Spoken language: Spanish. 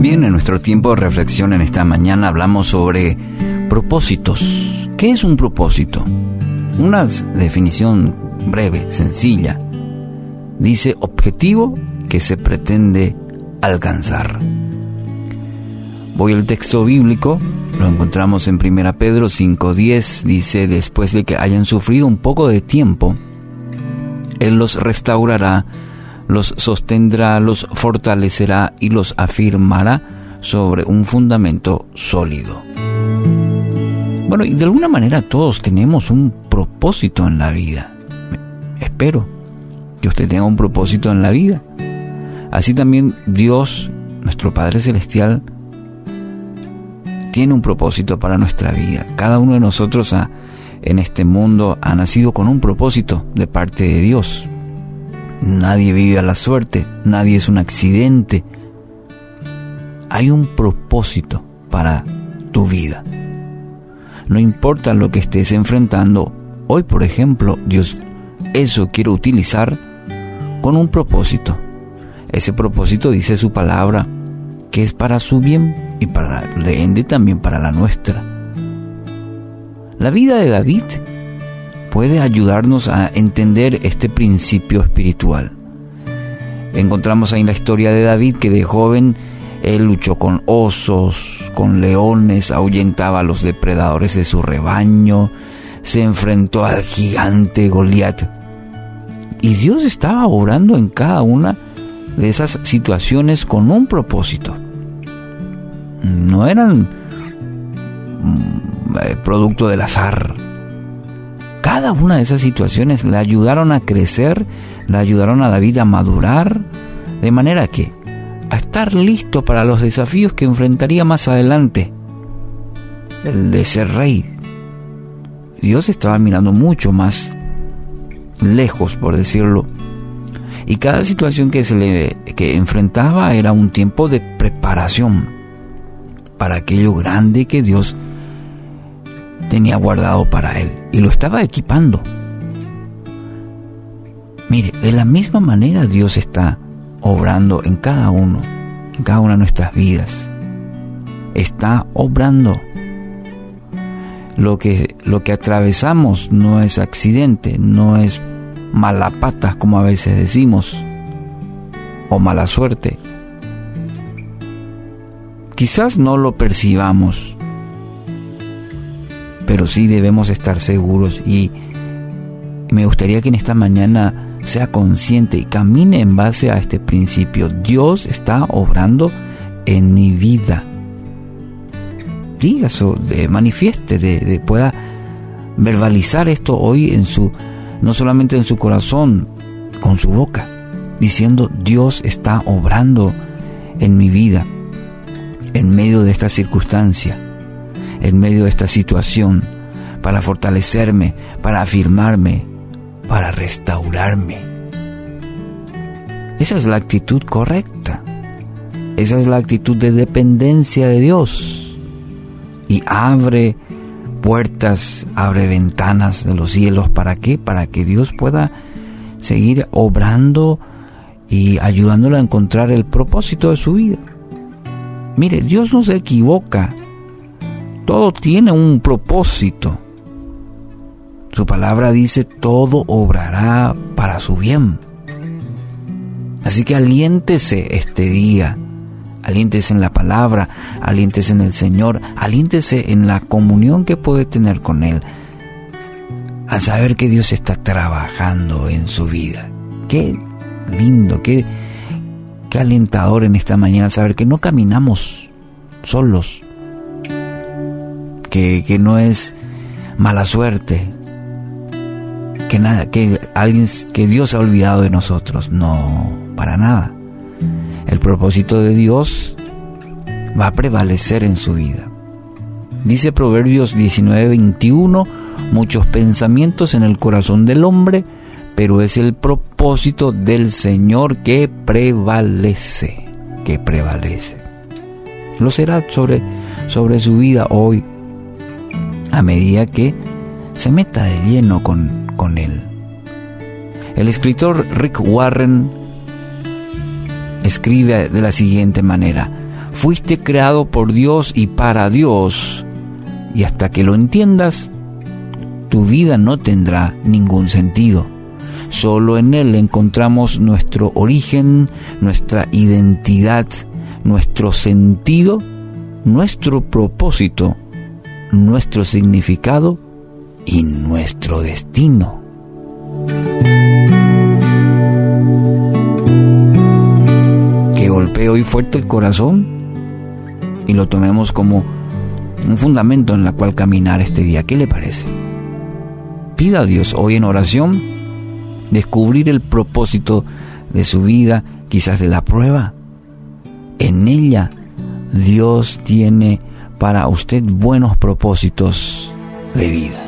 Bien, en nuestro tiempo de reflexión en esta mañana hablamos sobre propósitos. ¿Qué es un propósito? Una definición breve, sencilla. Dice objetivo que se pretende alcanzar. Voy al texto bíblico, lo encontramos en 1 Pedro 5.10, dice, después de que hayan sufrido un poco de tiempo, Él los restaurará, los sostendrá, los fortalecerá y los afirmará sobre un fundamento sólido. Bueno, y de alguna manera todos tenemos un propósito en la vida. Espero que usted tenga un propósito en la vida. Así también Dios, nuestro Padre Celestial, tiene un propósito para nuestra vida. Cada uno de nosotros en este mundo ha nacido con un propósito de parte de Dios. Nadie vive a la suerte, nadie es un accidente. Hay un propósito para tu vida. No importa lo que estés enfrentando, hoy por ejemplo, Dios eso quiere utilizar con un propósito. Ese propósito dice su palabra, que es para su bien y para de ende también para la nuestra. La vida de David puede ayudarnos a entender este principio espiritual. Encontramos ahí la historia de David que de joven él luchó con osos, con leones, ahuyentaba a los depredadores de su rebaño, se enfrentó al gigante Goliat. Y Dios estaba obrando en cada una de esas situaciones con un propósito. No eran producto del azar. Cada una de esas situaciones le ayudaron a crecer, le ayudaron a David a madurar, de manera que a estar listo para los desafíos que enfrentaría más adelante, el de ser rey. Dios estaba mirando mucho más lejos, por decirlo, y cada situación que se le que enfrentaba era un tiempo de preparación para aquello grande que Dios tenía guardado para él y lo estaba equipando. Mire, de la misma manera Dios está obrando en cada uno, en cada una de nuestras vidas. Está obrando. Lo que, lo que atravesamos no es accidente, no es mala pata como a veces decimos, o mala suerte. Quizás no lo percibamos, pero sí debemos estar seguros y me gustaría que en esta mañana sea consciente y camine en base a este principio. Dios está obrando en mi vida. Diga eso, de, manifieste, de, pueda verbalizar esto hoy en su, no solamente en su corazón, con su boca, diciendo Dios está obrando en mi vida, en medio de esta circunstancia, en medio de esta situación, para fortalecerme, para afirmarme, para restaurarme. Esa es la actitud correcta. Esa es la actitud de dependencia de Dios. Y abre puertas, abre ventanas de los cielos. ¿Para qué? Para que Dios pueda seguir obrando y ayudándolo a encontrar el propósito de su vida. Mire, Dios no se equivoca. Todo tiene un propósito. Su palabra dice, todo obrará para su bien. Así que aliéntese este día, aliéntese en la palabra, aliéntese en el Señor, aliéntese en la comunión que puede tener con Él, al saber que Dios está trabajando en su vida. Qué lindo, qué, qué alentador en esta mañana saber que no caminamos solos, que, no es mala suerte, que nada, que alguien, que Dios ha olvidado de nosotros. No, para nada. El propósito de Dios va a prevalecer en su vida. Dice Proverbios 19:21, muchos pensamientos en el corazón del hombre, pero es el propósito del Señor que prevalece, que prevalece. Lo será sobre, sobre su vida hoy, a medida que se meta de lleno con, con Él. El escritor Rick Warren escribe de la siguiente manera, fuiste creado por Dios y para Dios, y hasta que lo entiendas, tu vida no tendrá ningún sentido. Solo en Él encontramos nuestro origen, nuestra identidad, nuestro sentido, nuestro propósito, nuestro significado y nuestro destino. Que golpee hoy fuerte el corazón y lo tomemos como un fundamento en la cual caminar este día. ¿Qué le parece? Pida a Dios hoy en oración descubrir el propósito de su vida, quizás de la prueba. En ella Dios tiene para usted buenos propósitos de vida.